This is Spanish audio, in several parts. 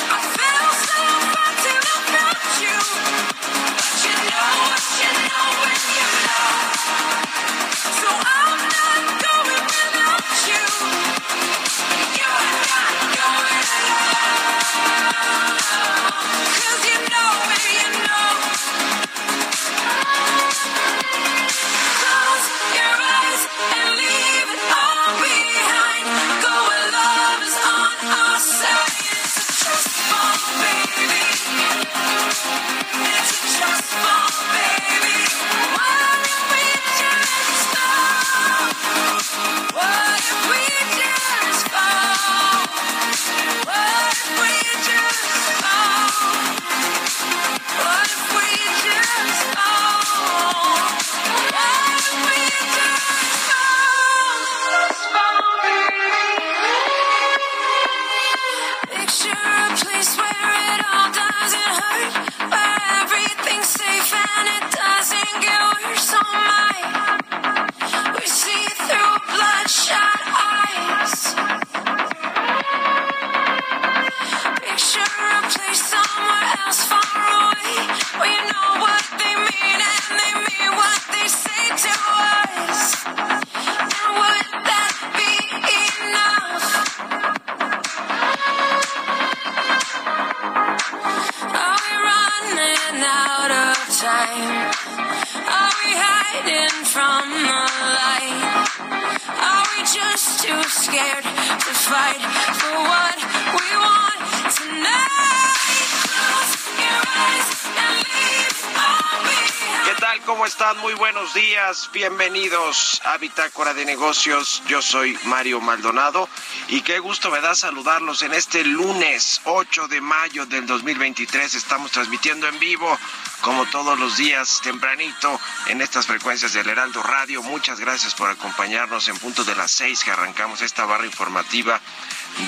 I bienvenidos a Bitácora de Negocios. Yo soy Mario Maldonado y qué gusto me da saludarlos en este lunes 8 de mayo del 2023. Estamos transmitiendo en vivo, como todos los días, tempranito, en estas frecuencias del Heraldo Radio. Muchas gracias por acompañarnos en punto de las 6 que arrancamos esta barra informativa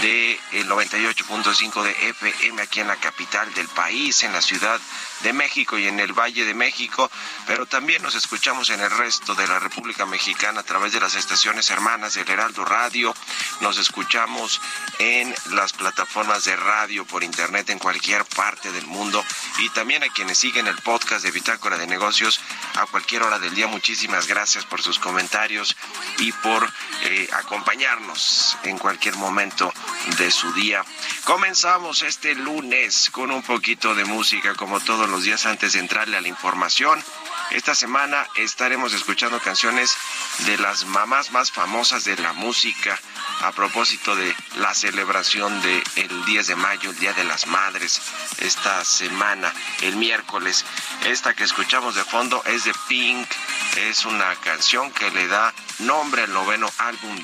del de 98.5 de FM aquí en la capital del país, en la ciudad de México y en el Valle de México, pero también nos escuchamos en el resto de la República Mexicana a través de las estaciones hermanas del Heraldo Radio, nos escuchamos en las plataformas de radio por internet en cualquier parte del mundo y también a quienes siguen el podcast de Bitácora de Negocios a cualquier hora del día. Muchísimas gracias por sus comentarios y por eh, acompañarnos en cualquier momento de su día. Comenzamos este lunes con un poquito de música como todos los días antes de entrarle a la información. Esta semana estaremos escuchando canciones de las mamás más famosas de la música a propósito de la celebración del el 10 de mayo, el Día de las Madres, esta semana, el miércoles. Esta que escuchamos de fondo es de Pink, es una canción que le da nombre al noveno álbum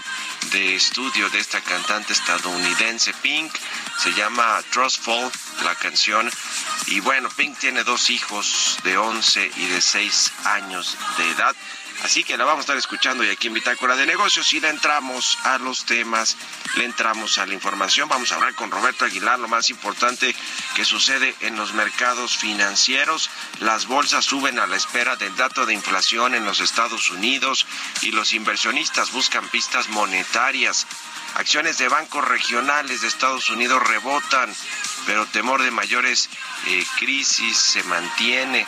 de estudio de esta cantante estadounidense Pink. Se llama Trust Fall, la canción. Y bueno, Pink tiene dos hijos de 11 y de 6 años de edad. Así que la vamos a estar escuchando y aquí en Bitácora de Negocios y le entramos a los temas, le entramos a la información. Vamos a hablar con Roberto Aguilar, lo más importante que sucede en los mercados financieros. Las bolsas suben a la espera del dato de inflación en los Estados Unidos y los inversionistas buscan pistas monetarias. Acciones de bancos regionales de Estados Unidos rebotan, pero temor de mayores eh, crisis se mantiene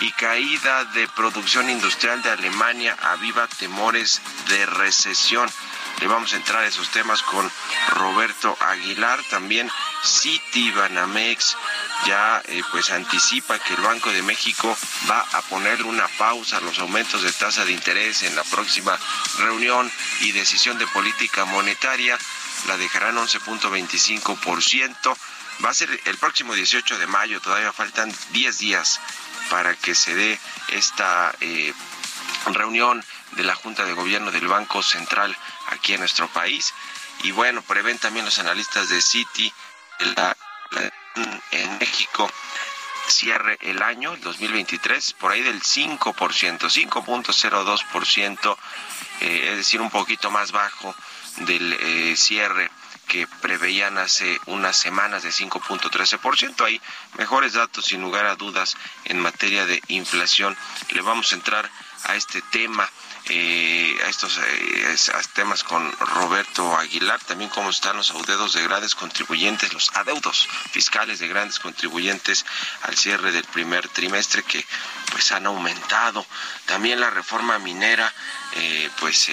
y caída de producción industrial de Alemania aviva temores de recesión. Le vamos a entrar a esos temas con Roberto Aguilar, también City Banamex ya eh, pues anticipa que el Banco de México va a poner una pausa a los aumentos de tasa de interés en la próxima reunión y decisión de política monetaria, la dejarán 11.25%. Va a ser el próximo 18 de mayo, todavía faltan 10 días para que se dé esta eh, reunión de la Junta de Gobierno del Banco Central aquí en nuestro país. Y bueno, prevén también los analistas de Citi en México cierre el año, el 2023, por ahí del 5%, 5.02%, eh, es decir, un poquito más bajo del eh, cierre que preveían hace unas semanas de 5.13%. Hay mejores datos sin lugar a dudas en materia de inflación. Le vamos a entrar a este tema. Eh, a estos eh, temas con Roberto Aguilar, también cómo están los adeudos de grandes contribuyentes, los adeudos fiscales de grandes contribuyentes al cierre del primer trimestre que pues han aumentado. También la reforma minera eh, pues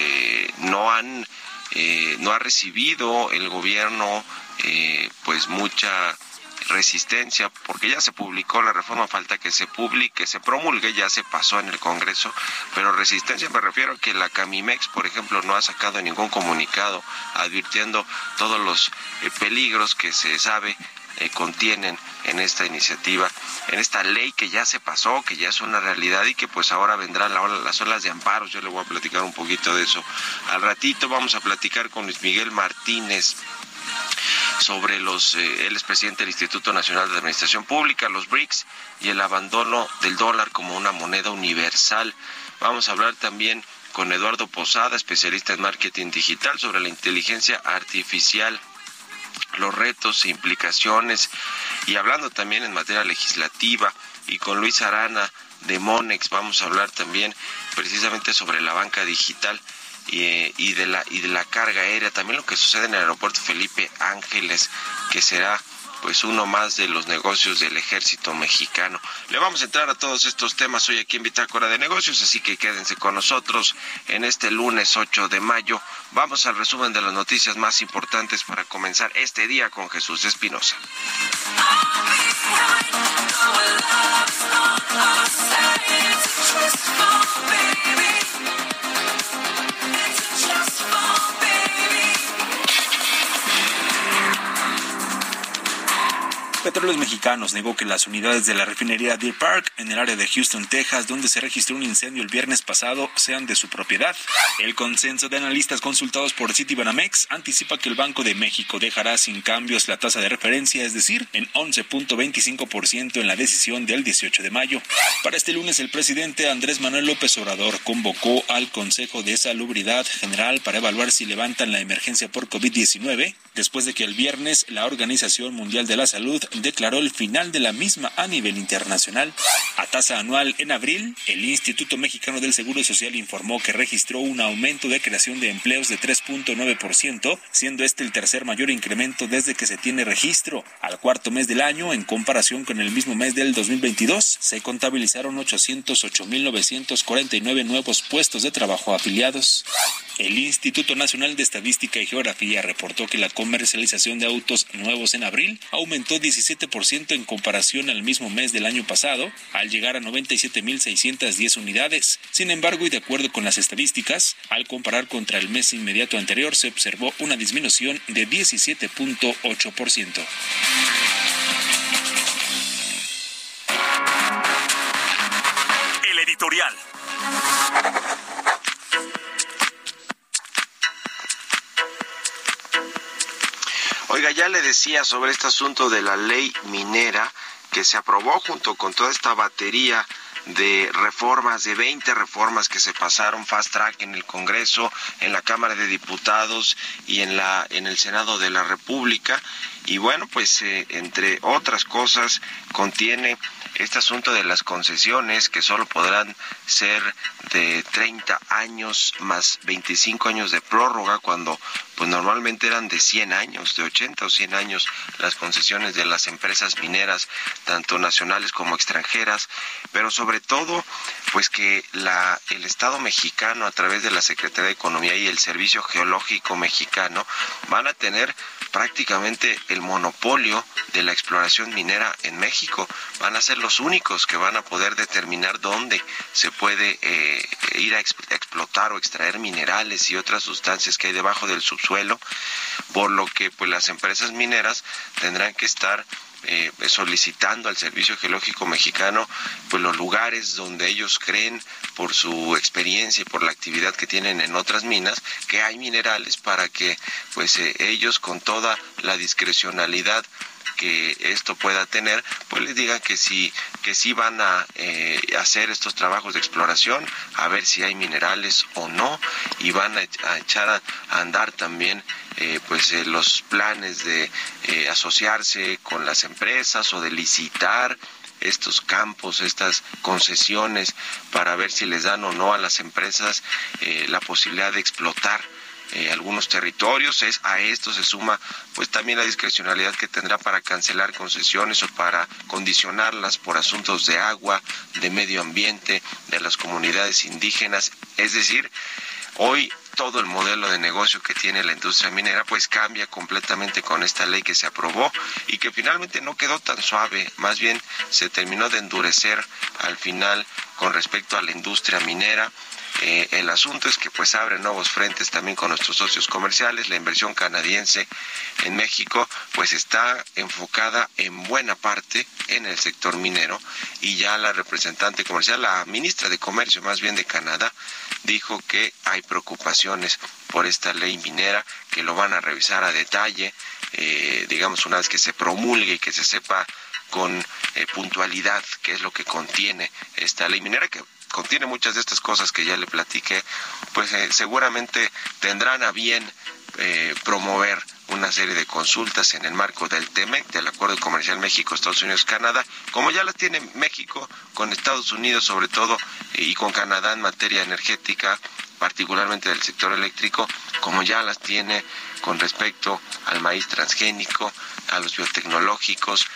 no han eh, no ha recibido el gobierno eh, pues mucha resistencia porque ya se publicó la reforma falta que se publique se promulgue ya se pasó en el Congreso pero resistencia me refiero a que la Camimex por ejemplo no ha sacado ningún comunicado advirtiendo todos los eh, peligros que se sabe eh, contienen en esta iniciativa, en esta ley que ya se pasó, que ya es una realidad y que pues ahora vendrán las olas de amparos. Yo le voy a platicar un poquito de eso. Al ratito vamos a platicar con Luis Miguel Martínez sobre los, eh, él es presidente del Instituto Nacional de Administración Pública, los BRICS, y el abandono del dólar como una moneda universal. Vamos a hablar también con Eduardo Posada, especialista en marketing digital, sobre la inteligencia artificial los retos e implicaciones. Y hablando también en materia legislativa y con Luis Arana de Monex vamos a hablar también precisamente sobre la banca digital y, y, de la y de la carga aérea también lo que sucede en el aeropuerto Felipe Ángeles que será pues uno más de los negocios del ejército mexicano. Le vamos a entrar a todos estos temas hoy aquí en Bitácora de Negocios, así que quédense con nosotros en este lunes 8 de mayo. Vamos al resumen de las noticias más importantes para comenzar este día con Jesús Espinosa. Petróleos Mexicanos negó que las unidades de la refinería Deer Park en el área de Houston, Texas, donde se registró un incendio el viernes pasado, sean de su propiedad. El consenso de analistas consultados por Citibanamex anticipa que el Banco de México dejará sin cambios la tasa de referencia, es decir, en 11.25% en la decisión del 18 de mayo. Para este lunes, el presidente Andrés Manuel López Obrador convocó al Consejo de Salubridad General para evaluar si levantan la emergencia por COVID-19, después de que el viernes la Organización Mundial de la Salud declaró el final de la misma a nivel internacional. A tasa anual en abril, el Instituto Mexicano del Seguro Social informó que registró un aumento de creación de empleos de 3.9%, siendo este el tercer mayor incremento desde que se tiene registro. Al cuarto mes del año, en comparación con el mismo mes del 2022, se contabilizaron 808.949 nuevos puestos de trabajo afiliados. El Instituto Nacional de Estadística y Geografía reportó que la comercialización de autos nuevos en abril aumentó 17% en comparación al mismo mes del año pasado, al llegar a 97.610 unidades. Sin embargo, y de acuerdo con las estadísticas, al comparar contra el mes inmediato anterior se observó una disminución de 17.8%. El editorial. Ya le decía sobre este asunto de la ley minera que se aprobó junto con toda esta batería de reformas, de 20 reformas que se pasaron fast track en el Congreso, en la Cámara de Diputados y en la en el Senado de la República. Y bueno, pues eh, entre otras cosas contiene este asunto de las concesiones que solo podrán ser de 30 años más 25 años de prórroga cuando pues normalmente eran de 100 años, de 80 o 100 años las concesiones de las empresas mineras, tanto nacionales como extranjeras, pero sobre todo pues que la el Estado mexicano a través de la Secretaría de Economía y el Servicio Geológico mexicano van a tener prácticamente el monopolio de la exploración minera en México. Van a ser los únicos que van a poder determinar dónde se puede eh, ir a explotar o extraer minerales y otras sustancias que hay debajo del subsuelo, por lo que pues las empresas mineras tendrán que estar eh, solicitando al Servicio Geológico Mexicano pues los lugares donde ellos creen por su experiencia y por la actividad que tienen en otras minas que hay minerales para que pues eh, ellos con toda la discrecionalidad que esto pueda tener, pues les digan que sí, que sí van a eh, hacer estos trabajos de exploración, a ver si hay minerales o no, y van a, echar a, andar también eh, pues eh, los planes de asociarse con las empresas o de licitar estos campos, estas concesiones, para ver si les dan o no a las empresas la posibilidad de explotar eh, algunos territorios. Es, a esto se suma pues también la discrecionalidad que tendrá para cancelar concesiones o para condicionarlas por asuntos de agua, de medio ambiente, de las comunidades indígenas. Es decir, hoy todo el modelo de negocio que tiene la industria minera pues cambia completamente con esta ley que se aprobó y que finalmente no quedó tan suave, más bien se terminó de endurecer al final con respecto a la industria minera eh, el asunto es que pues abre nuevos frentes también con nuestros socios comerciales. La inversión canadiense en México pues está enfocada en buena parte en el sector minero y ya la representante comercial, la ministra de Comercio más bien de Canadá, dijo que hay preocupaciones por esta ley minera, que lo van a revisar a detalle, eh, digamos una vez que se promulgue y que se sepa con eh, puntualidad qué es lo que contiene esta ley minera, que contiene muchas de estas cosas que ya le platiqué, pues eh, seguramente tendrán a bien eh, promover una serie de consultas en el marco del TEMEC, del Acuerdo Comercial México, Estados Unidos, Canadá, como ya las tiene México con Estados Unidos sobre todo y con Canadá en materia energética, particularmente del sector eléctrico, como ya las tiene con respecto al maíz transgénico, a los biotecnológicos,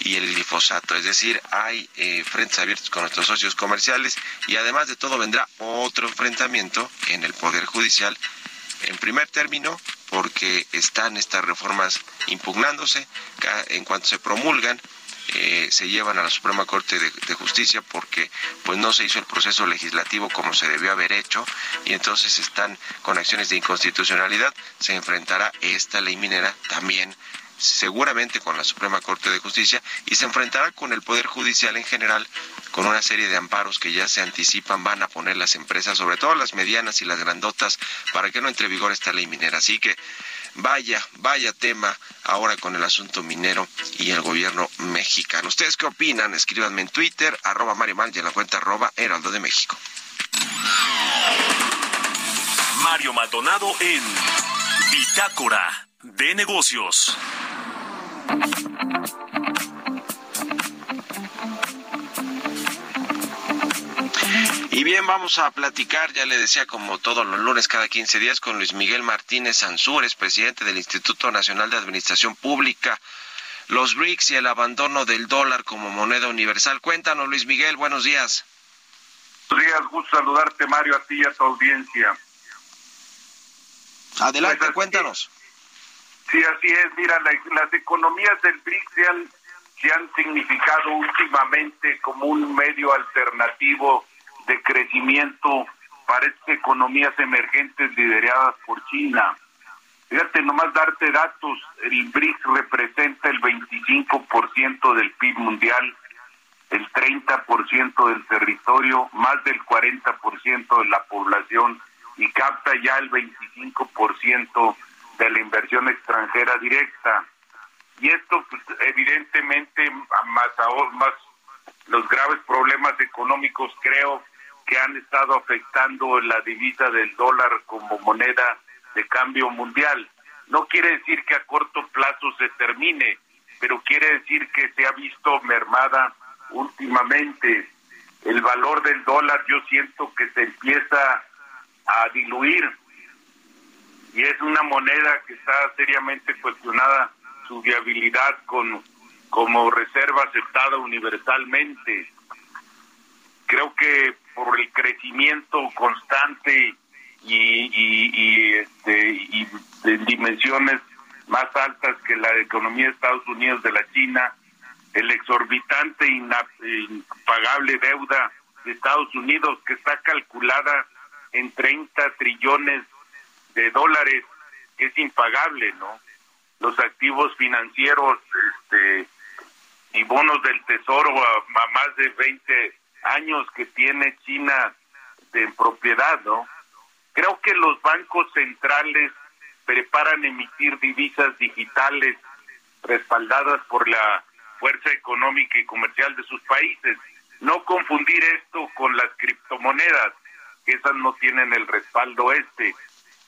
y el glifosato. Es decir, hay eh, frentes abiertos con nuestros socios comerciales y además de todo vendrá otro enfrentamiento en el Poder Judicial. En primer término, porque están estas reformas impugnándose, en cuanto se promulgan, eh, se llevan a la Suprema Corte de, de, Justicia porque pues no se hizo el proceso legislativo como se debió haber hecho y entonces están con acciones de inconstitucionalidad se enfrentará esta ley minera también seguramente con la Suprema Corte de Justicia y se enfrentará con el Poder Judicial en general con una serie de amparos que ya se anticipan van a poner las empresas, sobre todo las medianas y las grandotas, para que no entre en vigor esta ley minera. Así que vaya, vaya tema ahora con el asunto minero y el gobierno mexicano. ¿Ustedes qué opinan? Escríbanme en Twitter, arroba Mario Mal y en la cuenta arroba Heraldo de México. Mario Maldonado en Bitácora de negocios. Y bien, vamos a platicar, ya le decía, como todos los lunes cada 15 días, con Luis Miguel Martínez Ansúrez, presidente del Instituto Nacional de Administración Pública, los BRICS y el abandono del dólar como moneda universal. Cuéntanos, Luis Miguel, buenos días. Buenos días, gusto saludarte, Mario, a ti y a tu audiencia. Adelante, pues cuéntanos. Sí, así es. Mira, las economías del BRICS se han, se han significado últimamente como un medio alternativo de crecimiento para economías emergentes lideradas por China. Fíjate, nomás darte datos, el BRICS representa el 25% del PIB mundial, el 30% del territorio, más del 40% de la población y capta ya el 25% de la inversión extranjera directa. Y esto, pues, evidentemente, más, más los graves problemas económicos creo que han estado afectando la divisa del dólar como moneda de cambio mundial. No quiere decir que a corto plazo se termine, pero quiere decir que se ha visto mermada últimamente. El valor del dólar yo siento que se empieza a diluir y es una moneda que está seriamente cuestionada su viabilidad con como reserva aceptada universalmente. Creo que por el crecimiento constante y, y, este, y en dimensiones más altas que la economía de Estados Unidos de la China, el exorbitante impagable deuda de Estados Unidos que está calculada en 30 trillones de dólares, que es impagable, ¿no? Los activos financieros este, y bonos del tesoro a, más de 20 años que tiene China de propiedad, ¿no? Creo que los bancos centrales preparan emitir divisas digitales respaldadas por la fuerza económica y comercial de sus países. No confundir esto con las criptomonedas, que esas no tienen el respaldo este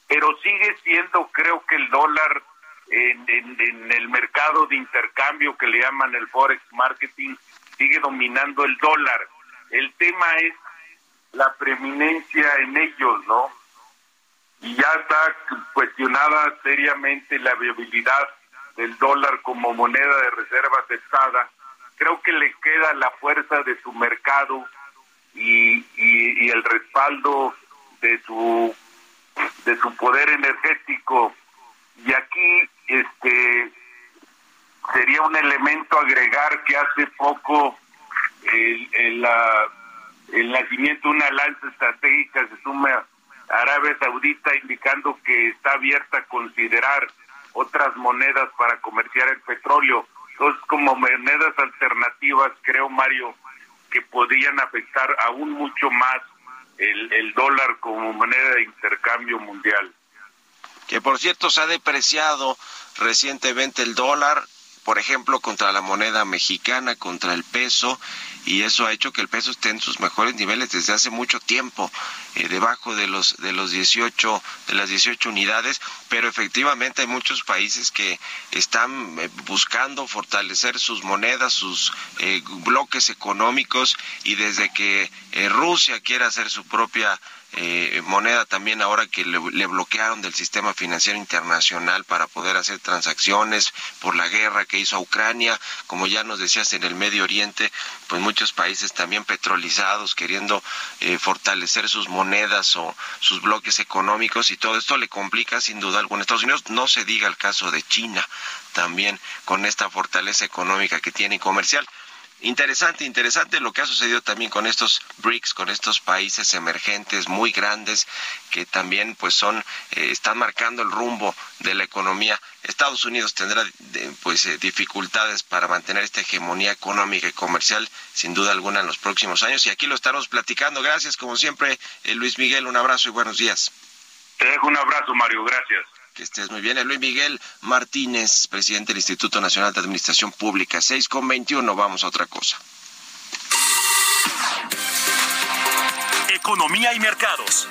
pero sigue siendo, creo que el dólar en, el mercado de intercambio que le llaman el forex marketing sigue dominando el dólar. El tema es la preeminencia en ellos, ¿no? Y ya está cuestionada seriamente la viabilidad del dólar como moneda de reserva aceptada. Creo que le queda la fuerza de su mercado y el respaldo de su de su poder energético y aquí este sería un elemento agregar que hace poco el, el, el nacimiento de una lanza estratégica se suma a Arabia Saudita indicando que está abierta a considerar otras monedas para comerciar el petróleo. Entonces, como monedas alternativas, creo, Mario, que podrían afectar aún mucho más el, el dólar como moneda de intercambio mundial. Que por cierto se ha depreciado recientemente el dólar, por ejemplo, contra la moneda mexicana, contra el peso, y eso ha hecho que el peso esté en sus mejores niveles desde hace mucho tiempo, eh, debajo de los de los 18 de las 18 unidades, pero efectivamente hay muchos países que están eh, buscando fortalecer sus monedas, sus eh, bloques económicos y desde que Rusia quiere hacer su propia eh, moneda también ahora que le, bloquearon del sistema financiero internacional para poder hacer transacciones por la guerra que hizo a Ucrania, como ya nos decías en el Medio Oriente, pues muchos países también petrolizados queriendo eh, fortalecer sus monedas o sus bloques económicos y todo esto le complica sin duda alguna a Estados Unidos, no se diga el caso de China también con esta fortaleza económica que tiene y comercial. Interesante, interesante lo que ha sucedido también con estos BRICS, con estos países emergentes muy grandes que también pues son eh, están marcando el rumbo de la economía. Estados Unidos tendrá pues eh, dificultades para mantener esta hegemonía económica y comercial sin duda alguna en los próximos años y aquí lo estamos platicando. Gracias como siempre, eh, Luis Miguel, un abrazo y buenos días. Te dejo un abrazo, Mario, gracias. Que estés muy bien. Luis Miguel Martínez, presidente del Instituto Nacional de Administración Pública. 6 con 21, vamos a otra cosa. Economía y mercados.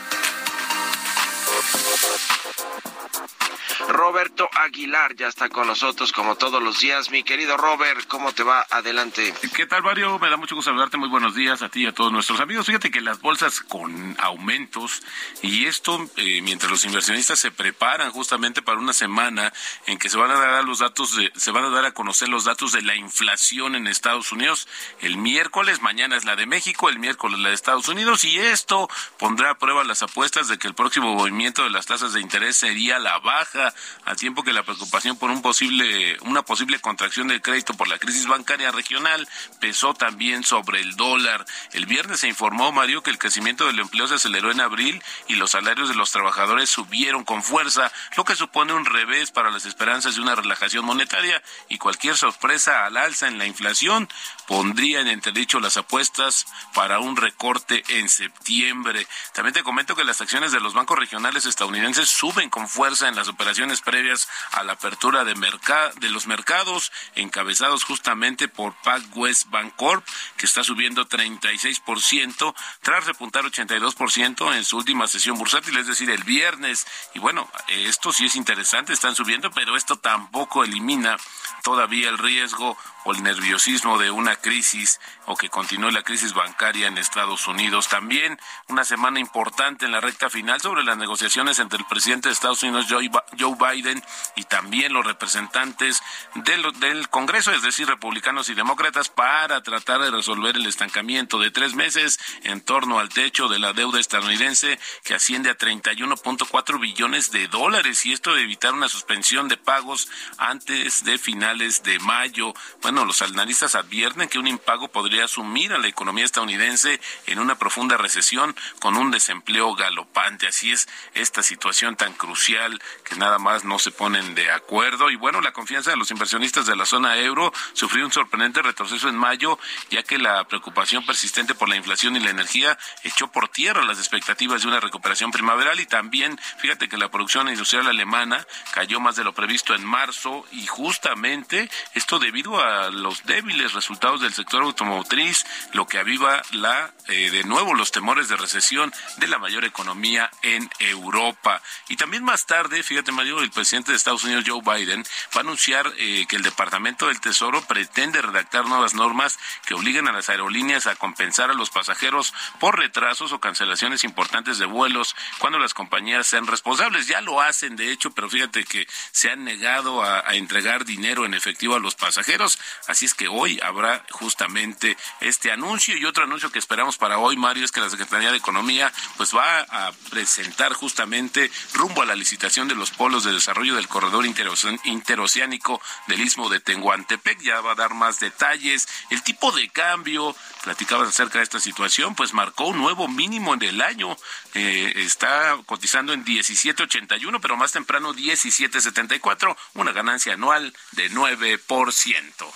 Roberto Aguilar ya está con nosotros como todos los días. Mi querido Robert, ¿cómo te va? Adelante. ¿Qué tal, Mario? Me da mucho gusto saludarte. Muy buenos días a ti y a todos nuestros amigos. Fíjate que las bolsas con aumentos y esto eh, mientras los inversionistas se preparan justamente para una semana en que se van a dar los datos, se van a dar a conocer los datos de la inflación en Estados Unidos. El miércoles, mañana es la de México, el miércoles la de Estados Unidos y esto pondrá a prueba las apuestas de que el próximo movimiento de las tasas de interés sería la baja a tiempo que la preocupación por un posible, una posible contracción del crédito por la crisis bancaria regional pesó también sobre el dólar. El viernes se informó, Mario, que el crecimiento del empleo se aceleró en abril y los salarios de los trabajadores subieron con fuerza, lo que supone un revés para las esperanzas de una relajación monetaria y cualquier sorpresa al alza en la inflación pondría en entredicho las apuestas para un recorte en septiembre. También te comento que las acciones de los bancos regionales estadounidenses suben con fuerza en las operaciones previas a la apertura de, de los mercados, encabezados justamente por PacWest Bancorp, que está subiendo 36%, tras repuntar 82% en su última sesión bursátil, es decir, el viernes. Y bueno, esto sí es interesante, están subiendo, pero esto tampoco elimina todavía el riesgo o el nerviosismo de una crisis o que continúe la crisis bancaria en Estados Unidos. También una semana importante en la recta final sobre las negociaciones entre el presidente de Estados Unidos, Joe Biden, y también los representantes del, del Congreso, es decir, republicanos y demócratas, para tratar de resolver el estancamiento de tres meses en torno al techo de la deuda estadounidense que asciende a 31.4 billones de dólares y esto de evitar una suspensión de pagos antes de finales de mayo. Bueno, los analistas advierten que un impago podría sumir a la economía estadounidense en una profunda recesión con un desempleo galopante. Así es esta situación tan crucial que nada más no se ponen de acuerdo. Y bueno, la confianza de los inversionistas de la zona euro sufrió un sorprendente retroceso en mayo, ya que la preocupación persistente por la inflación y la energía echó por tierra las expectativas de una recuperación primaveral y también, fíjate que la producción industrial alemana cayó más de lo previsto en marzo y justamente esto debido a los débiles resultados del sector automotriz, lo que aviva la eh, de nuevo los temores de recesión de la mayor economía en Europa. Y también más fíjate Mario, el presidente de Estados Unidos Joe Biden va a anunciar eh, que el Departamento del Tesoro pretende redactar nuevas normas que obliguen a las aerolíneas a compensar a los pasajeros por retrasos o cancelaciones importantes de vuelos cuando las compañías sean responsables. Ya lo hacen, de hecho, pero fíjate que se han negado a entregar dinero en efectivo a los pasajeros. Así es que hoy habrá justamente este anuncio y otro anuncio que esperamos para hoy, Mario, es que la Secretaría de Economía pues va a presentar justamente rumbo a la licitación de los polos de desarrollo del corredor interoceánico del Istmo de Tenguantepec. Ya va a dar más detalles. El tipo de cambio, platicabas acerca de esta situación, pues marcó un nuevo mínimo en el año. Eh, está cotizando en 17.81, pero más temprano 17.74, una ganancia anual de 9%.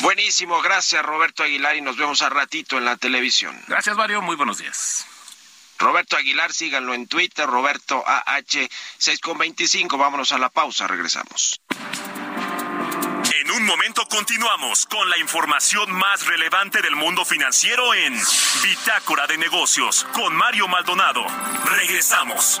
Buenísimo, gracias Roberto Aguilar y nos vemos a ratito en la televisión. Gracias Mario, muy buenos días. Roberto Aguilar, síganlo en Twitter, Roberto AH 625. Vámonos a la pausa, regresamos. En un momento continuamos con la información más relevante del mundo financiero en Bitácora de Negocios con Mario Maldonado. Regresamos.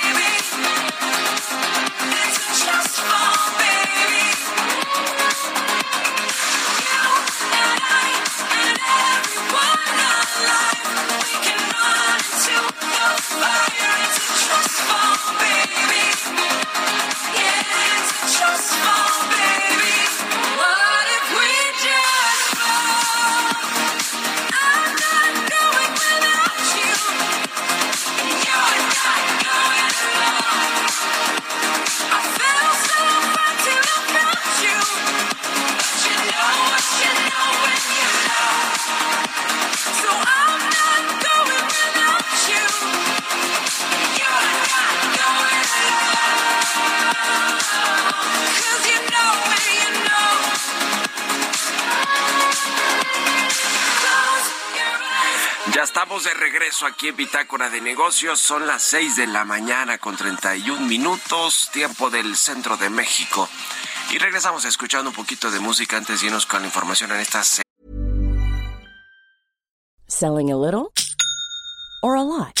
Aquí en Bitácora de Negocios. Son las 6 de la mañana con 31 minutos, tiempo del centro de México. Y regresamos escuchando un poquito de música antes de irnos con la información en esta. Selling a little or a lot.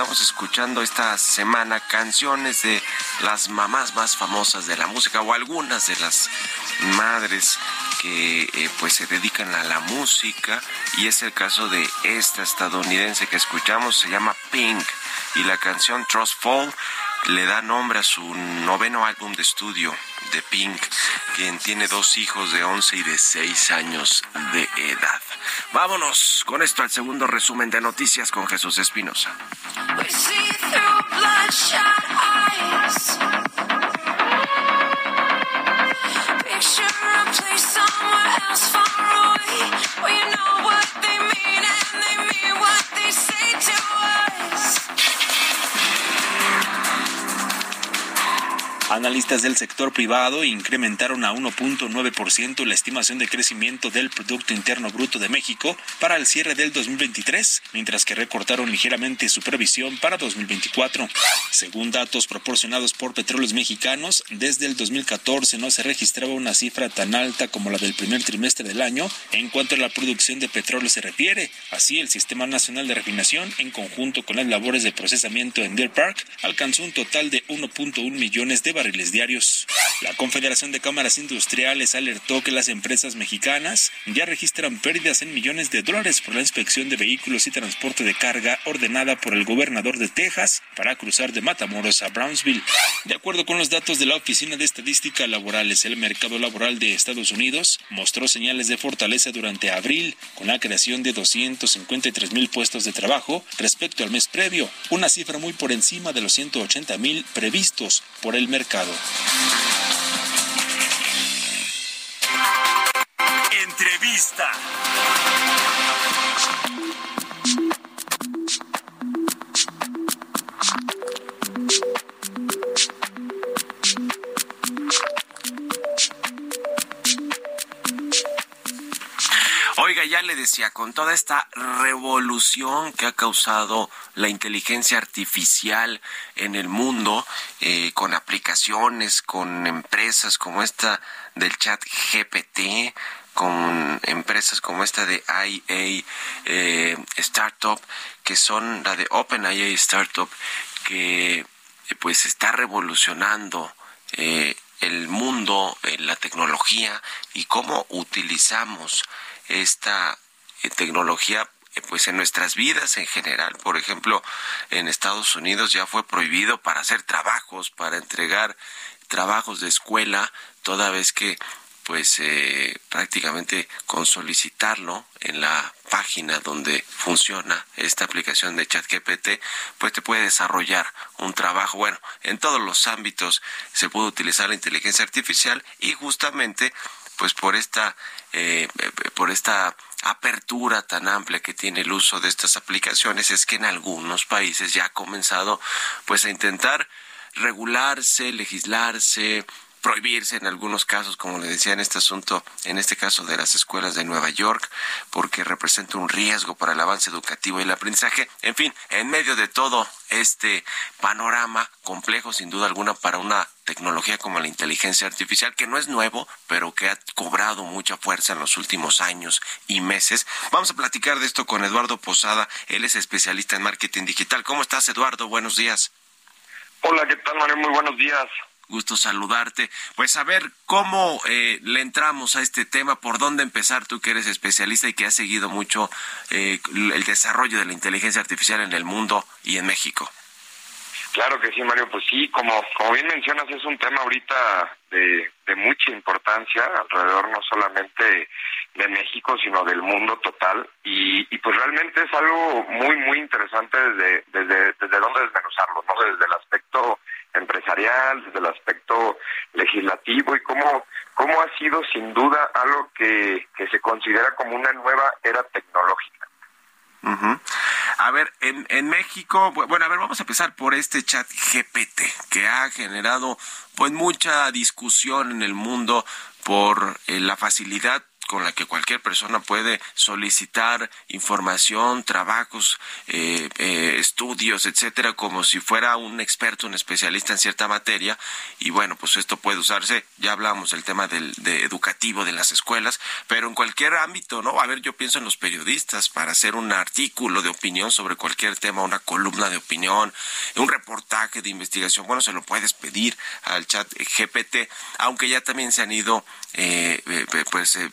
Estamos escuchando esta semana canciones de las mamás más famosas de la música o algunas de las madres que eh, pues se dedican a la música. Y es el caso de esta estadounidense que escuchamos, se llama Pink y la canción Trust Fall le da nombre a su noveno álbum de estudio de Pink, quien tiene dos hijos de 11 y de 6 años de edad. Vámonos con esto al segundo resumen de noticias con Jesús Espinosa. Analistas del sector privado incrementaron a 1.9% la estimación de crecimiento del Producto Interno Bruto de México para el cierre del 2023, mientras que recortaron ligeramente su previsión para 2024. Según datos proporcionados por Petróleos Mexicanos, desde el 2014 no se registraba una cifra tan alta como la del primer trimestre del año en cuanto a la producción de petróleo se refiere. Así, el Sistema Nacional de Refinación, en conjunto con las labores de procesamiento en Deer Park, alcanzó un total de 1.1 millones de barriles diarios. La Confederación de Cámaras Industriales alertó que las empresas mexicanas ya registran pérdidas en millones de dólares por la inspección de vehículos y transporte de carga ordenada por el gobernador de Texas para cruzar de Matamoros a Brownsville. De acuerdo con los datos de la Oficina de Estadística Laborales, el mercado laboral de Estados Unidos mostró señales de fortaleza durante abril, con la creación de 253 mil puestos de trabajo respecto al mes previo, una cifra muy por encima de los 180 mil previstos por el mercado. Entrevista. Ya le decía, con toda esta revolución que ha causado la inteligencia artificial en el mundo, eh, con aplicaciones, con empresas como esta del chat GPT, con empresas como esta de IA eh, Startup, que son la de OpenIA Startup, que eh, pues está revolucionando el mundo, la tecnología y cómo utilizamos esta eh, tecnología eh, pues en nuestras vidas en general. Por ejemplo, en Estados Unidos ya fue prohibido para hacer trabajos, para entregar trabajos de escuela, toda vez que pues eh, prácticamente con solicitarlo en la página donde funciona esta aplicación de ChatGPT, pues te puede desarrollar un trabajo. Bueno, en todos los ámbitos se puede utilizar la inteligencia artificial y justamente pues por esta eh, por esta apertura tan amplia que tiene el uso de estas aplicaciones es que en algunos países ya ha comenzado pues a intentar regularse, legislarse, prohibirse en algunos casos, como le decía en este asunto, en este caso de las escuelas de Nueva York, porque representa un riesgo para el avance educativo y el aprendizaje. En fin, en medio de todo este panorama complejo, sin duda alguna, para una tecnología como la inteligencia artificial, que no es nuevo, pero que ha cobrado mucha fuerza en los últimos años y meses. Vamos a platicar de esto con Eduardo Posada. Él es especialista en marketing digital. ¿Cómo estás, Eduardo? Buenos días. Hola, ¿qué tal, Mario? Muy buenos días. Gusto saludarte. Pues a ver cómo eh, le entramos a este tema, por dónde empezar, tú que eres especialista y que has seguido mucho eh, el desarrollo de la inteligencia artificial en el mundo y en México. Claro que sí, Mario. Pues sí, como, como bien mencionas, es un tema ahorita de, mucha importancia alrededor no solamente de México, sino del mundo total. Y, y pues realmente es algo muy, muy interesante desde, desde, desde dónde desmenuzarlo, ¿no? Desde el aspecto empresarial, desde el aspecto legislativo y cómo, cómo ha sido sin duda algo que, que se considera como una nueva era tecnológica. A ver, en, en México, bueno, a ver, vamos a empezar por este chat GPT que ha generado pues mucha discusión en el mundo por eh, la facilidad con la que cualquier persona puede solicitar información, trabajos, eh, eh, estudios, etcétera, como si fuera un experto, un especialista en cierta materia. Y bueno, pues esto puede usarse, ya hablamos del tema del de educativo de las escuelas, pero en cualquier ámbito, ¿no? A ver, yo pienso en los periodistas para hacer un artículo de opinión sobre cualquier tema, una columna de opinión, un reportaje de investigación, bueno, se lo puedes pedir al chat GPT, aunque ya también se han ido eh, eh, pues eh,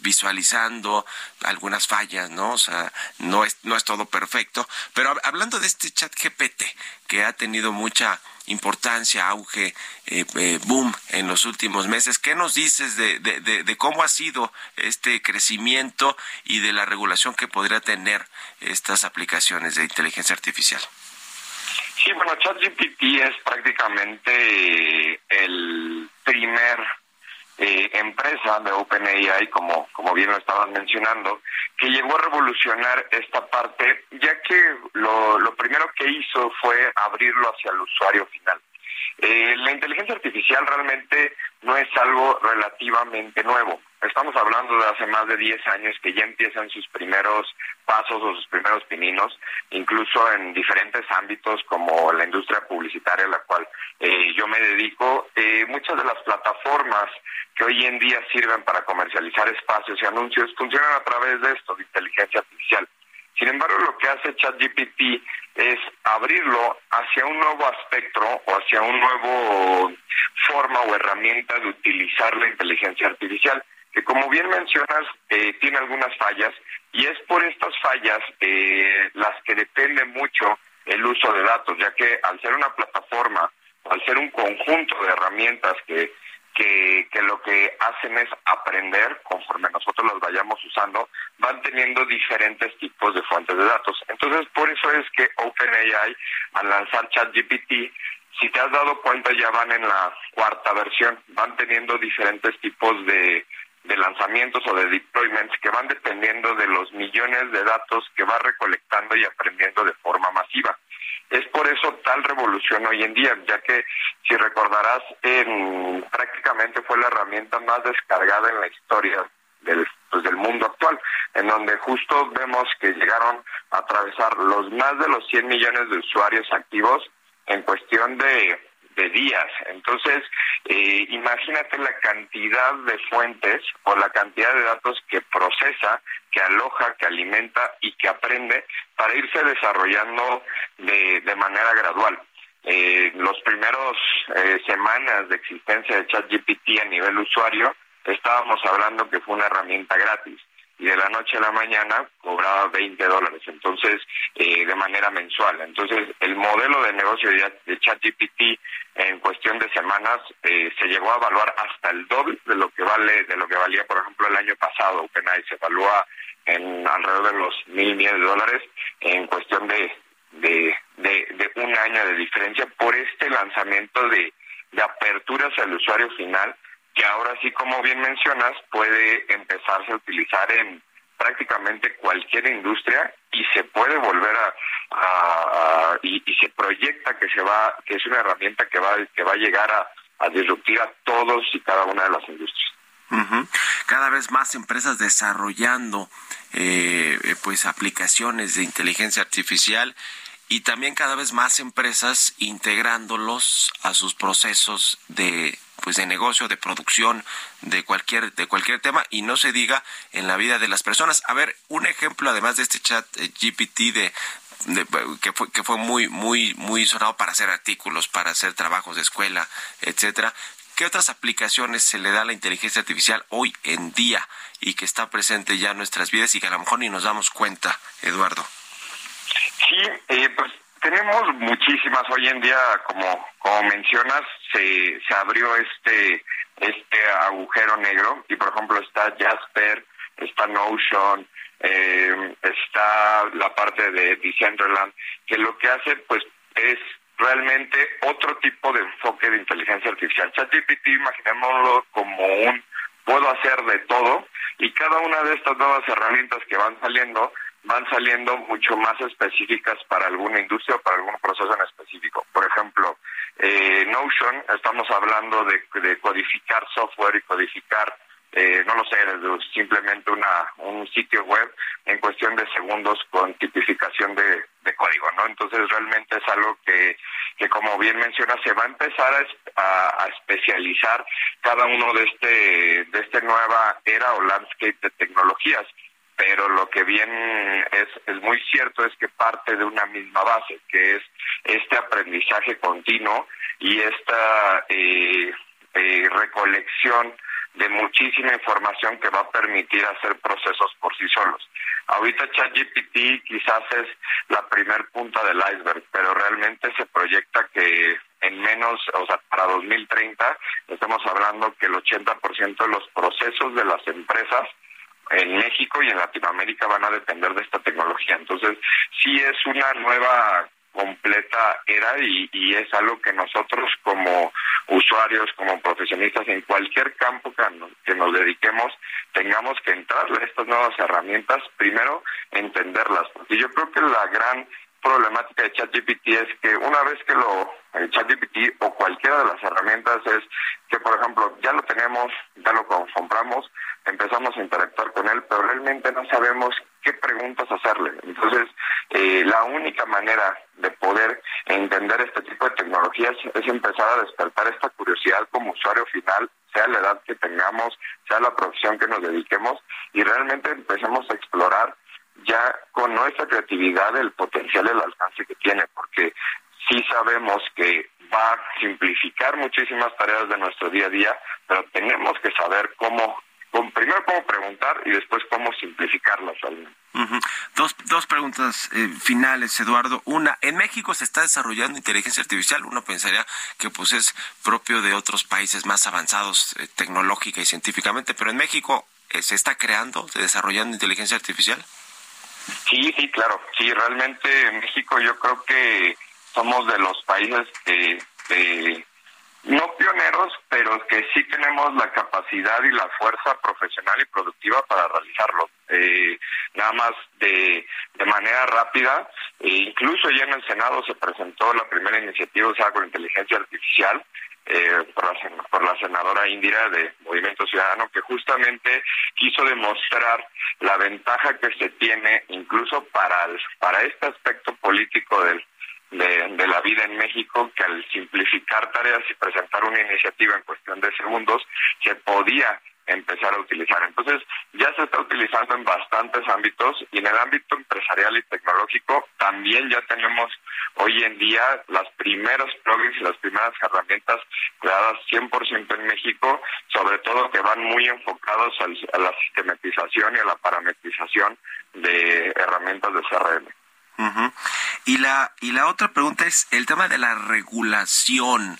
algunas fallas, ¿no? O sea, no es, no es todo perfecto. Pero hablando de este chat GPT, que ha tenido mucha importancia, auge, boom en los últimos meses. ¿Qué nos dices de, de, de, cómo ha sido este crecimiento y de la regulación que podría tener estas aplicaciones de inteligencia artificial? Sí, bueno, ChatGPT es prácticamente el primer eh, empresa de OpenAI, como, como bien lo estaban mencionando, que llegó a revolucionar esta parte, ya que lo, lo primero que hizo fue abrirlo hacia el usuario final. Eh, la inteligencia artificial realmente no es algo relativamente nuevo. Estamos hablando de hace más de 10 años que ya empiezan sus primeros pasos o sus primeros pininos, incluso en diferentes ámbitos como la industria publicitaria a la cual eh, yo me dedico. Eh, muchas de las plataformas que hoy en día sirven para comercializar espacios y anuncios funcionan a través de esto, de inteligencia artificial. Sin embargo, lo que hace ChatGPT es abrirlo hacia un nuevo espectro o hacia un nuevo forma o herramienta de utilizar la inteligencia artificial, que como bien mencionas, eh, tiene algunas fallas y es por estas fallas eh, las que depende mucho el uso de datos, ya que al ser una plataforma, al ser un conjunto de herramientas que que, que, lo que hacen es aprender conforme nosotros los vayamos usando, van teniendo diferentes tipos de fuentes de datos. Entonces, por eso es que OpenAI, al lanzar ChatGPT, si te has dado cuenta, ya van en la cuarta versión, van teniendo diferentes tipos de, de lanzamientos o de deployments que van dependiendo de los millones de datos que va recolectando y aprendiendo de forma masiva. Es por eso tal revolución hoy en día, ya que si recordarás, en, prácticamente fue la herramienta más descargada en la historia del, pues, del mundo actual, en donde justo vemos que llegaron a atravesar los más de los 100 millones de usuarios activos en cuestión de de días. Entonces, eh, imagínate la cantidad de fuentes o la cantidad de datos que procesa, que aloja, que alimenta y que aprende para irse desarrollando de, de manera gradual. Eh, los primeros eh, semanas de existencia de ChatGPT a nivel usuario, estábamos hablando que fue una herramienta gratis y de la noche a la mañana cobraba 20 dólares, entonces eh, de manera mensual. Entonces el modelo de negocio de, ChatGPT en cuestión de semanas eh, se llegó a evaluar hasta el doble de lo que vale de lo que valía, por ejemplo, el año pasado. OpenAI se evalúa en alrededor de los mil millones de dólares en cuestión de, de, de, un año de diferencia por este lanzamiento de, de aperturas al usuario final que ahora sí, como bien mencionas, puede empezarse a utilizar en prácticamente cualquier industria y se puede volver a, y, se proyecta que se va que es una herramienta que va que va a llegar a, a disruptir a todos y cada una de las industrias. Cada vez más empresas desarrollando eh, eh, pues aplicaciones de inteligencia artificial y también cada vez más empresas integrándolos a sus procesos de pues de negocio, de producción, de cualquier de cualquier tema y no se diga en la vida de las personas. A ver, un ejemplo además de este chat eh, GPT de, que fue que fue muy muy muy sonado para hacer artículos, para hacer trabajos de escuela, etcétera. ¿Qué otras aplicaciones se le da a la inteligencia artificial hoy en día y que está presente ya en nuestras vidas y que a lo mejor ni nos damos cuenta, Eduardo? Sí, eh, pues tenemos muchísimas hoy en día, como como mencionas, se, se abrió este este agujero negro y por ejemplo está Jasper, está Notion, eh, está la parte de Decentraland, que lo que hace pues es realmente otro tipo de enfoque de inteligencia artificial. ChatGPT, imaginémoslo como un puedo hacer de todo y cada una de estas nuevas herramientas que van saliendo van saliendo mucho más específicas para alguna industria o para algún proceso en específico. Por ejemplo, eh, Notion, estamos hablando de, codificar software y codificar eh, no lo sé, simplemente una, un sitio web en cuestión de segundos con tipificación de, código, ¿no? Entonces realmente es algo que, que como bien menciona, se va a empezar a, a, especializar cada uno de este, de esta nueva era o landscape de tecnologías pero lo que bien es, es muy cierto es que parte de una misma base, que es este aprendizaje continuo y esta eh, eh, recolección de muchísima información que va a permitir hacer procesos por sí solos. Ahorita ChatGPT quizás es la primer punta del iceberg, pero realmente se proyecta que en menos, o sea, para 2030 estamos hablando que el 80% de los procesos de las empresas en México y en Latinoamérica van a depender de esta tecnología. Entonces, sí es una nueva completa era y, y, es algo que nosotros como usuarios, como profesionistas en cualquier campo que, que nos dediquemos, tengamos que entrar a estas nuevas herramientas, primero entenderlas, porque yo creo que la gran problemática de ChatGPT es que una vez que lo el ChatGPT o cualquiera de las herramientas es que por ejemplo ya lo tenemos, ya lo compramos, empezamos a interactuar con él, pero realmente no sabemos qué preguntas hacerle. Entonces, eh, la única manera de poder entender este tipo de tecnologías es empezar a despertar esta curiosidad como usuario final, sea la edad que tengamos, sea la profesión que nos dediquemos, y realmente empecemos a explorar ya con nuestra creatividad el potencial, el alcance que tiene, porque sí sabemos que va a simplificar muchísimas tareas de nuestro día a día, pero tenemos que saber cómo, primero cómo preguntar y después cómo simplificarlas. dos, dos preguntas eh, finales, Eduardo. Una, en México se está desarrollando inteligencia artificial. Uno pensaría que pues es propio de otros países más avanzados eh, tecnológica y científicamente, pero en México eh, se está creando, desarrollando inteligencia artificial. Sí, sí, claro. Sí, realmente en México yo creo que somos de los países que, no pioneros, pero que sí tenemos la capacidad y la fuerza profesional y productiva para realizarlo. Eh, nada más de, manera rápida, e incluso ya en el Senado se presentó la primera iniciativa usada con inteligencia artificial, eh, por, la, por, la, senadora Indira de Movimiento Ciudadano, que justamente quiso demostrar la ventaja que se tiene incluso para, para este aspecto político del, de, de, la vida en México, que al simplificar tareas y presentar una iniciativa en cuestión de segundos, se podía empezar a utilizar. Entonces, ya se está utilizando en bastantes ámbitos y en el ámbito empresarial y tecnológico también ya tenemos hoy en día las primeros plugins y las primeras herramientas creadas 100% en México, sobre todo que van muy enfocados a la sistematización y a la parametrización de herramientas de CRM. Y la y la otra pregunta es el tema de la regulación.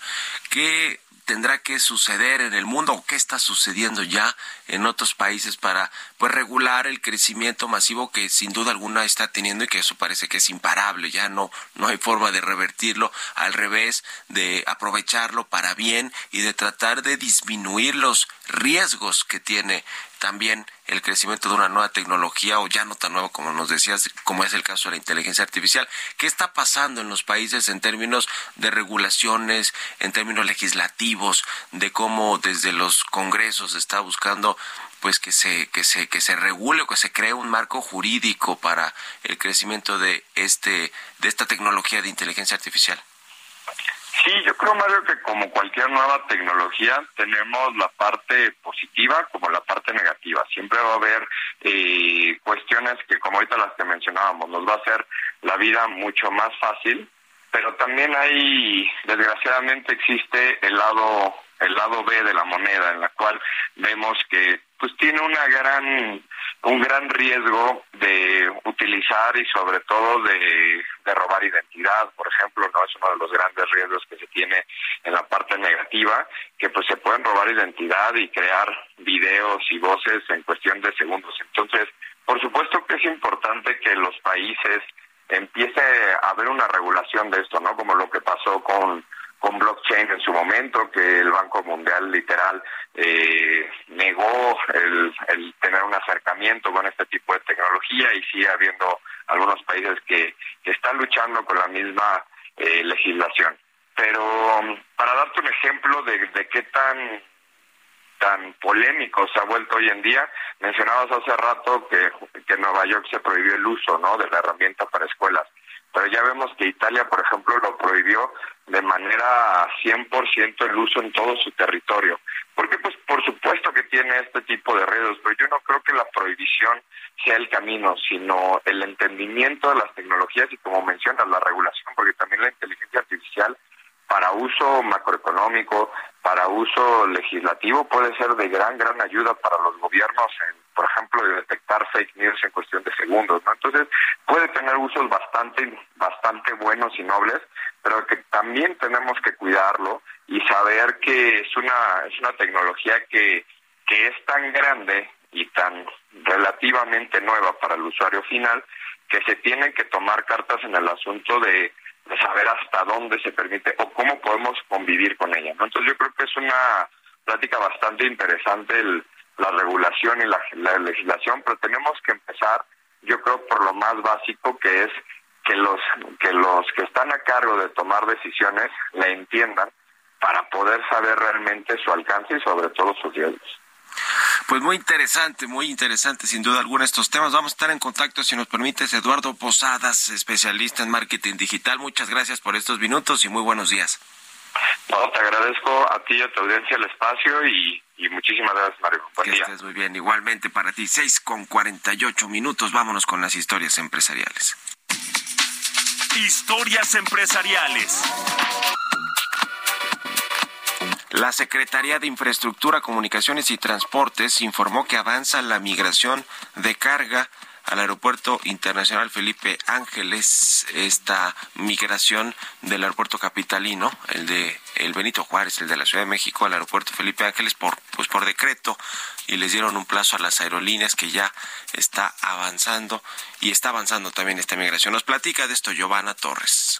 ¿Qué tendrá que suceder en el mundo o qué está sucediendo ya en otros países para pues regular el crecimiento masivo que sin duda alguna está teniendo y que eso parece que es imparable, ya no no hay forma de revertirlo, al revés, de aprovecharlo para bien y de tratar de disminuir los riesgos que tiene también el crecimiento de una nueva tecnología o ya no tan nueva como nos decías, como es el caso de la inteligencia artificial. ¿Qué está pasando en los países en términos de regulaciones, en términos legislativos, de cómo desde los congresos se está buscando pues que se que se que se regule o que se cree un marco jurídico para el crecimiento de este de esta tecnología de inteligencia artificial? Sí, yo creo, Mario, que como cualquier nueva tecnología, tenemos la parte positiva como la parte negativa. Siempre va a haber eh, cuestiones que, como ahorita las que mencionábamos, nos va a hacer la vida mucho más fácil, pero también hay, desgraciadamente, existe el lado el lado B de la moneda, en la cual vemos que pues tiene una gran un gran riesgo de utilizar y sobre todo de, robar identidad, por ejemplo, no es uno de los grandes riesgos que se tiene en la parte negativa, que pues se pueden robar identidad y crear videos y voces en cuestión de segundos. Entonces, por supuesto que es importante que los países empiece a haber una regulación de esto, ¿no? Como lo que pasó con con blockchain en su momento, que el Banco Mundial literal eh, negó el, tener un acercamiento con este tipo de tecnología y sigue habiendo algunos países que, que están luchando con la misma eh, legislación. Pero um, para darte un ejemplo de, de qué tan tan polémico se ha vuelto hoy en día. Mencionabas hace rato que, que en Nueva York se prohibió el uso ¿no? de la herramienta para escuelas, pero ya vemos que Italia, por ejemplo, lo prohibió de manera 100% el uso en todo su territorio. Porque pues por supuesto que tiene este tipo de redes, pero yo no creo que la prohibición sea el camino, sino el entendimiento de las tecnologías y como mencionas, la regulación, porque también la inteligencia artificial para uso macroeconómico, para uso legislativo puede ser de gran, gran ayuda para los gobiernos en, por ejemplo, de detectar fake news en cuestión de segundos, ¿no? Entonces, puede tener usos bastante, bastante buenos y nobles, pero que también tenemos que cuidarlo y saber que es una, es una tecnología que, que es tan grande y tan relativamente nueva para el usuario final que se tienen que tomar cartas en el asunto de saber hasta dónde se permite o cómo podemos convivir con ella. Entonces yo creo que es una plática bastante interesante el, la regulación y la, la, legislación, pero tenemos que empezar, yo creo, por lo más básico que es que los que los que están a cargo de tomar decisiones la entiendan para poder saber realmente su alcance y sobre todo sus riesgos. Pues muy interesante, muy interesante sin duda alguna estos temas. Vamos a estar en contacto, si nos permites, Eduardo Posadas, especialista en marketing digital. Muchas gracias por estos minutos y muy buenos días. No, te agradezco a ti y a tu audiencia el espacio y, y muchísimas gracias, Mario. Buen que día. estés muy bien. Igualmente para ti, 6 con 48 minutos. Vámonos con las historias empresariales. Historias empresariales. La Secretaría de Infraestructura, Comunicaciones y Transportes informó que avanza la migración de carga al Aeropuerto Internacional Felipe Ángeles, esta migración del aeropuerto capitalino, el de el Benito Juárez, el de la Ciudad de México, al Aeropuerto Felipe Ángeles por pues por decreto y les dieron un plazo a las aerolíneas que ya está avanzando y está avanzando también esta migración. Nos platica de esto Giovanna Torres.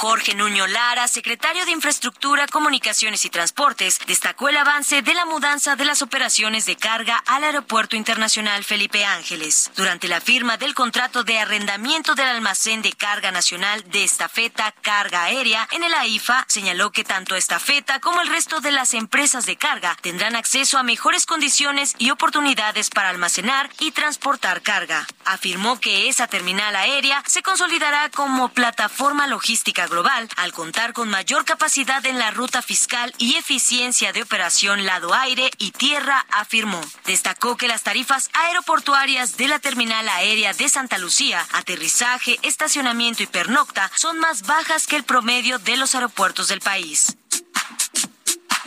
Jorge Nuño Lara, secretario de Infraestructura, Comunicaciones y Transportes, destacó el avance de la mudanza de las operaciones de carga al Aeropuerto Internacional Felipe Ángeles. Durante la firma del contrato de arrendamiento del almacén de carga nacional de estafeta carga aérea en el AIFA, señaló que tanto estafeta como el resto de las empresas de carga tendrán acceso a mejores condiciones y oportunidades para almacenar y transportar carga. Afirmó que esa terminal aérea se consolidará como plataforma logística global al contar con mayor capacidad en la ruta fiscal y eficiencia de operación lado aire y tierra, afirmó. Destacó que las tarifas aeroportuarias de la terminal aérea de Santa Lucía, aterrizaje, estacionamiento y pernocta son más bajas que el promedio de los aeropuertos del país.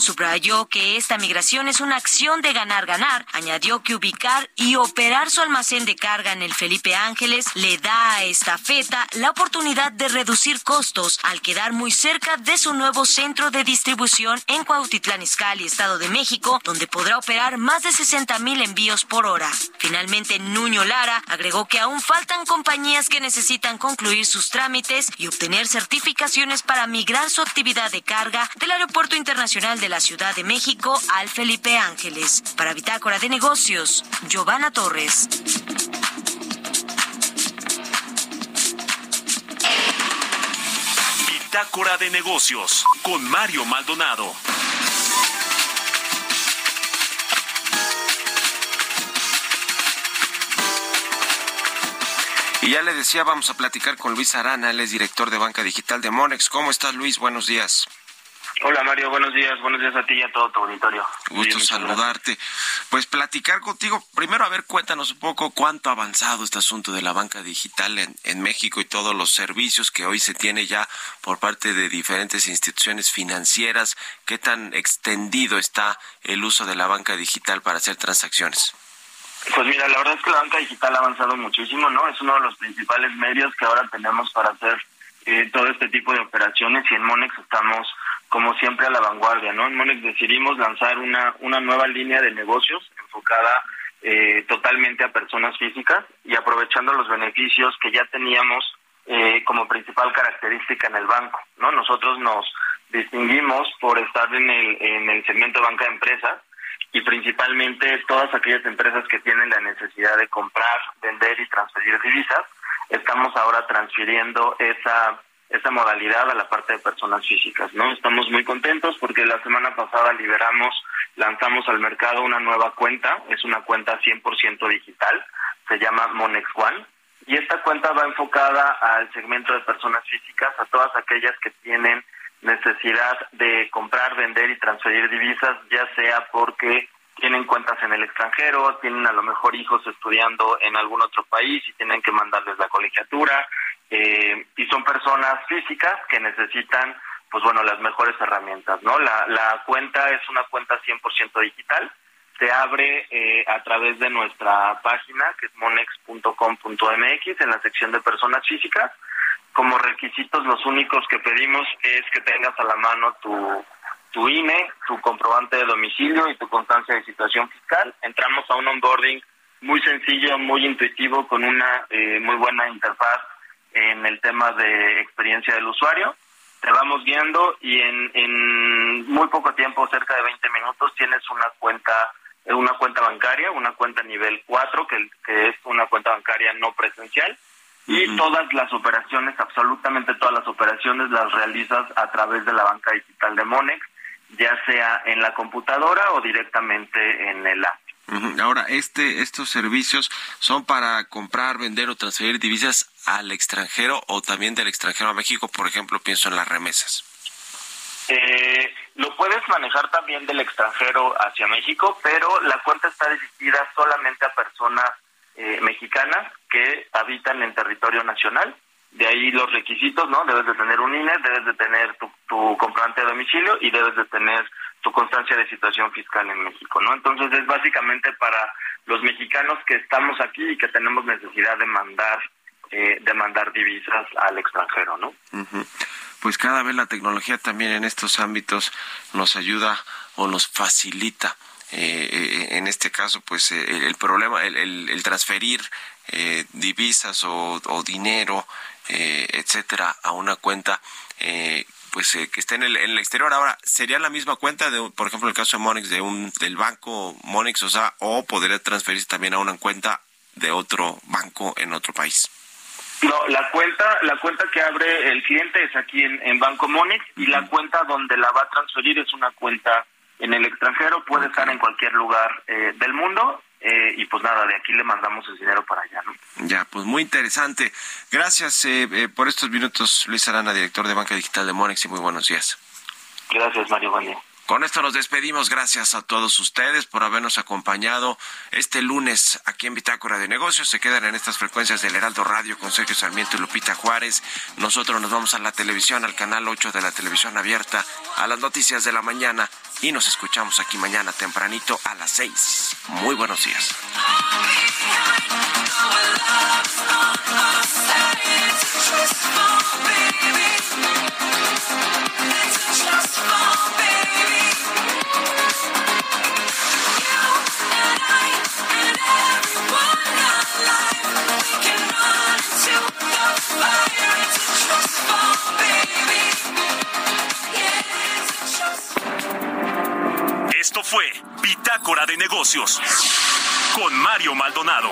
Subrayó que esta migración es una acción de ganar-ganar. Añadió que ubicar y operar su almacén de carga en el Felipe Ángeles le da a esta feta la oportunidad de reducir costos al quedar muy cerca de su nuevo centro de distribución en Cuautitlán Izcalli, Estado de México, donde podrá operar más de 60 mil envíos por hora. Finalmente, Nuño Lara agregó que aún faltan compañías que necesitan concluir sus trámites y obtener certificaciones para migrar su actividad de carga del Aeropuerto Internacional de la Ciudad de México al Felipe Ángeles. Para Bitácora de Negocios, Giovanna Torres. Bitácora de negocios con Mario Maldonado. Y ya le decía, vamos a platicar con Luis Arana, él es director de Banca Digital de Monex. ¿Cómo estás, Luis? Buenos días. Hola Mario, buenos días, buenos días a ti y a todo tu auditorio. Gusto saludarte. Pues platicar contigo, primero a ver, cuéntanos un poco cuánto ha avanzado este asunto de la banca digital en, en México y todos los servicios que hoy se tiene ya por parte de diferentes instituciones financieras, qué tan extendido está el uso de la banca digital para hacer transacciones. Pues mira, la verdad es que la banca digital ha avanzado muchísimo, ¿no? Es uno de los principales medios que ahora tenemos para hacer eh, todo este tipo de operaciones y en Monex estamos como siempre a la vanguardia, ¿no? En Monex decidimos lanzar una, una nueva línea de negocios enfocada eh, totalmente a personas físicas y aprovechando los beneficios que ya teníamos eh, como principal característica en el banco, ¿no? Nosotros nos distinguimos por estar en el, en el segmento banca de empresas y principalmente todas aquellas empresas que tienen la necesidad de comprar, vender y transferir divisas, estamos ahora transfiriendo esa esta modalidad a la parte de personas físicas, ¿no? Estamos muy contentos porque la semana pasada liberamos, lanzamos al mercado una nueva cuenta, es una cuenta 100% digital, se llama Monex One, y esta cuenta va enfocada al segmento de personas físicas, a todas aquellas que tienen necesidad de comprar, vender y transferir divisas, ya sea porque tienen cuentas en el extranjero, tienen a lo mejor hijos estudiando en algún otro país y tienen que mandarles la colegiatura, eh, y son personas físicas que necesitan, pues bueno, las mejores herramientas, ¿no? La, la cuenta es una cuenta 100% digital, se abre eh, a través de nuestra página, que es monex.com.mx, en la sección de personas físicas. Como requisitos, los únicos que pedimos es que tengas a la mano tu, tu INE, tu comprobante de domicilio y tu constancia de situación fiscal. Entramos a un onboarding muy sencillo, muy intuitivo, con una eh, muy buena interfaz en el tema de experiencia del usuario. Te vamos viendo y en, en muy poco tiempo, cerca de 20 minutos, tienes una cuenta una cuenta bancaria, una cuenta nivel 4, que, que es una cuenta bancaria no presencial, y todas las operaciones, absolutamente todas las operaciones las realizas a través de la banca digital de Monex, ya sea en la computadora o directamente en el app. Ahora, este, estos servicios son para comprar, vender o transferir divisas al extranjero o también del extranjero a México, por ejemplo, pienso en las remesas. Eh, lo puedes manejar también del extranjero hacia México, pero la cuenta está dirigida solamente a personas eh, mexicanas que habitan en territorio nacional. De ahí los requisitos, ¿no? Debes de tener un INE, debes de tener tu, tu comprobante de domicilio y debes de tener tu constancia de situación fiscal en México, ¿no? Entonces es básicamente para los mexicanos que estamos aquí y que tenemos necesidad de mandar eh, de mandar divisas al extranjero, ¿no? Pues cada vez la tecnología también en estos ámbitos nos ayuda o nos facilita. Eh, eh, en este caso, pues el problema, el, el, transferir divisas o, o dinero, etcétera, a una cuenta pues que esté en el, en el, exterior. Ahora, ¿sería la misma cuenta, de, por ejemplo, en el caso de Monix, de un, del banco Monix, o sea, o podría transferirse también a una cuenta de otro banco en otro país? No, la cuenta, la cuenta que abre el cliente es aquí en, Banco Monix y la cuenta donde la va a transferir es una cuenta en el extranjero, puede estar en cualquier lugar eh, del mundo eh, y pues nada, de aquí le mandamos el dinero para allá, ¿no? Ya, pues muy interesante. Gracias eh, por estos minutos, Luis Arana, director de Banca Digital de Monix y muy buenos días. Gracias, Mario. Buen con esto nos despedimos. Gracias a todos ustedes por habernos acompañado este lunes aquí en Bitácora de Negocios. Se quedan en estas frecuencias del Heraldo Radio con Sergio Sarmiento y Lupita Juárez. Nosotros nos vamos a la televisión, al canal 8 de la televisión abierta, a las noticias de la mañana y nos escuchamos aquí mañana tempranito a las 6. Muy buenos días. Fue Bitácora de Negocios con Mario Maldonado.